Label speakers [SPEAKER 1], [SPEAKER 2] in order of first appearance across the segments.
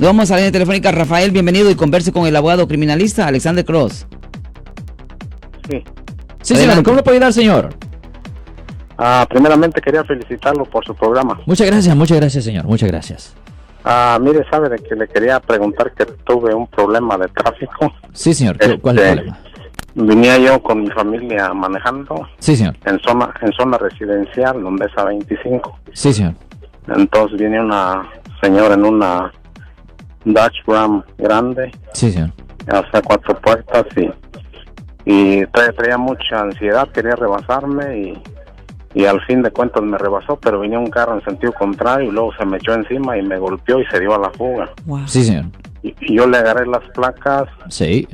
[SPEAKER 1] Vamos a la línea telefónica. Rafael, bienvenido y converse con el abogado criminalista Alexander Cross.
[SPEAKER 2] Sí.
[SPEAKER 3] Sí, señor. ¿Cómo le puede ayudar, señor?
[SPEAKER 2] Ah, primeramente quería felicitarlo por su programa.
[SPEAKER 3] Muchas gracias, muchas gracias, señor. Muchas gracias.
[SPEAKER 2] Ah, mire, sabe de que le quería preguntar que tuve un problema de tráfico.
[SPEAKER 3] Sí, señor. ¿Qué- ¿Cuál es el
[SPEAKER 2] Este,
[SPEAKER 3] problema?
[SPEAKER 2] Venía yo con mi familia manejando
[SPEAKER 3] Sí, señor.
[SPEAKER 2] en zona en zona residencial, donde es a 25.
[SPEAKER 3] Sí, señor.
[SPEAKER 2] Entonces viene una señora en una Dodge Ram grande,
[SPEAKER 3] Sí, señor.
[SPEAKER 2] hasta cuatro puertas y y traía, traía mucha ansiedad, quería rebasarme y, y al fin de cuentas me rebasó, pero venía un carro en sentido contrario y luego se me echó encima y me golpeó y se dio a la fuga.
[SPEAKER 3] Sí, señor.
[SPEAKER 2] Y, y yo le agarré las placas,
[SPEAKER 3] Sí.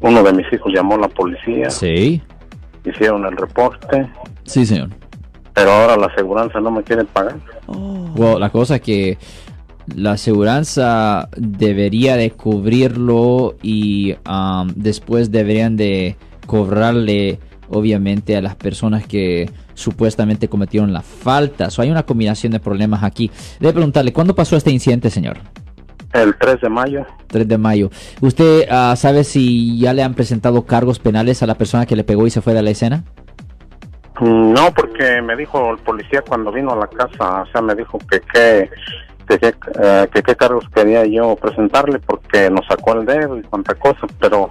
[SPEAKER 2] uno de mis hijos llamó a la policía,
[SPEAKER 3] Sí.
[SPEAKER 2] hicieron el reporte,
[SPEAKER 3] Sí, señor.
[SPEAKER 2] pero ahora la aseguranza no me quiere pagar.
[SPEAKER 3] Bueno, la cosa es que la aseguranza debería de cubrirlo y um, después deberían de cobrarle obviamente a las personas que supuestamente cometieron la falta. So, hay una combinación de problemas aquí. Debe preguntarle, ¿cuándo pasó este incidente, señor?
[SPEAKER 2] El 3 de mayo,
[SPEAKER 3] 3 de mayo. ¿Usted ah, sabe si ya le han presentado cargos penales a la persona que le pegó y se fue de la escena?
[SPEAKER 2] Mm, No, porque me dijo el policía cuando vino a la casa, o sea, me dijo que qué que, qué, eh, que qué cargos quería yo presentarle porque nos sacó el dedo y cuanta cosa, pero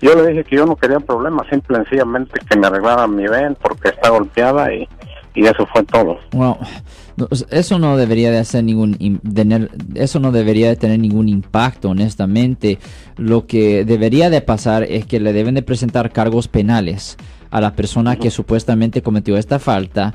[SPEAKER 2] yo le dije que yo no quería problemas, simple y sencillamente que me arreglara mi ven porque está golpeada y, y eso fue todo.
[SPEAKER 3] No, eso no debería de hacer ningún tener, eso no debería de tener ningún impacto, honestamente. Lo que debería de pasar es que le deben de presentar cargos penales a la persona que supuestamente cometió esta falta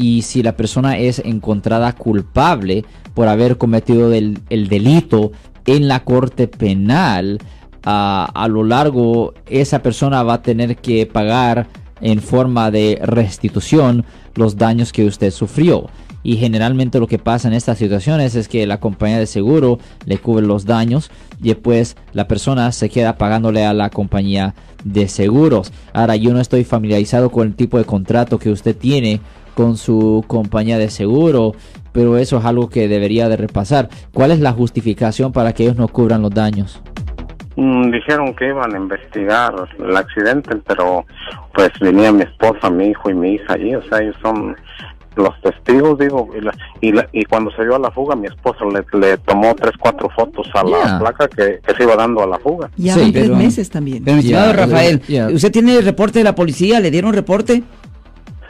[SPEAKER 3] y si la persona es encontrada culpable por haber cometido el, el delito en la corte penal, a, a lo largo esa persona va a tener que pagar en forma de restitución los daños que usted sufrió. Y generalmente lo que pasa en estas situaciones es que la compañía de seguro le cubre los daños y después la persona se queda pagándole a la compañía de seguros. Ahora yo no estoy familiarizado con el tipo de contrato que usted tiene con su compañía de seguro, pero eso es algo que debería de repasar. ¿Cuál es la justificación para que ellos no cubran los daños?
[SPEAKER 2] Mm, dijeron que iban a investigar el accidente, pero pues venía mi esposa, mi hijo y mi hija allí, o sea, ellos son los testigos, digo, y, la- y, la- y cuando se dio a la fuga, mi esposa le, le tomó tres, cuatro fotos a
[SPEAKER 3] Yeah.
[SPEAKER 2] la placa que, que se iba dando a la fuga.
[SPEAKER 4] Ya
[SPEAKER 3] Sí,
[SPEAKER 4] tres meses también.
[SPEAKER 1] Pero, estimado Rafael. ¿usted tiene el reporte de la policía? ¿Le dieron reporte?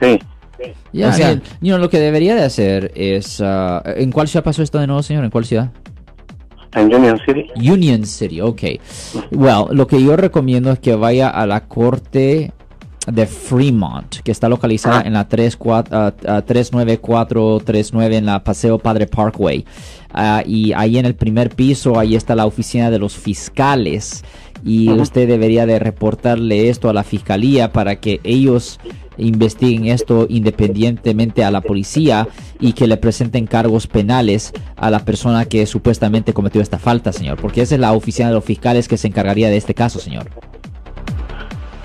[SPEAKER 2] Sí,
[SPEAKER 3] Ya,
[SPEAKER 1] O sea-
[SPEAKER 3] el- you know, lo que debería de hacer es... ah, ¿En cuál ciudad pasó esto de nuevo, señor? ¿En cuál ciudad?
[SPEAKER 2] en Union City.
[SPEAKER 3] Union City, ok. Well, lo que yo recomiendo es que vaya a la corte de Fremont, que está localizada
[SPEAKER 2] Ajá.
[SPEAKER 3] en la 34, ah, ah, 39439 en la Paseo Padre Parkway. Ah, y ahí en el primer piso, ahí está la oficina de los fiscales. Y usted debería de reportarle esto a la fiscalía para que ellos investiguen esto independientemente a la policía y que le presenten cargos penales a la persona que supuestamente cometió esta falta, señor. Porque esa es la oficina de los fiscales que se encargaría de este caso, señor.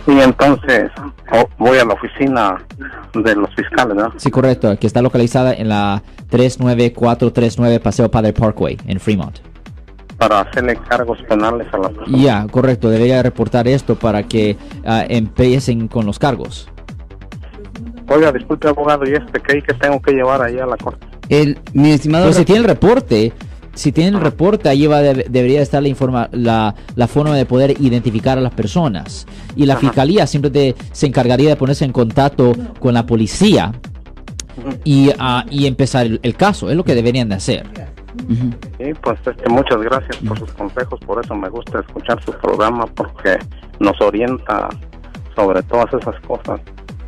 [SPEAKER 2] Y entonces oh, voy a la oficina de los fiscales, ¿no?
[SPEAKER 3] Sí, correcto, que está localizada en la 39439 Paseo Padre Parkway, en Fremont.
[SPEAKER 2] Para hacerle cargos penales a la persona.
[SPEAKER 3] Ya, correcto, debería reportar esto para que ah, empiecen con los cargos.
[SPEAKER 2] Oiga, disculpe, abogado, ¿y este qué que tengo que llevar ahí a la corte?
[SPEAKER 1] El, mi estimado
[SPEAKER 3] Pues si tiene el reporte, si tiene el reporte, ahí va debe- debería estar la, informa la, la forma de poder identificar a las personas. Y la
[SPEAKER 2] Ajá.
[SPEAKER 3] fiscalía siempre te- se encargaría de ponerse en contacto con la policía y, ah, y empezar el, el caso. Es lo que deberían de hacer.
[SPEAKER 2] Sí, pues este, muchas gracias por sus consejos, por eso me gusta escuchar su programa porque nos orienta sobre todas esas cosas.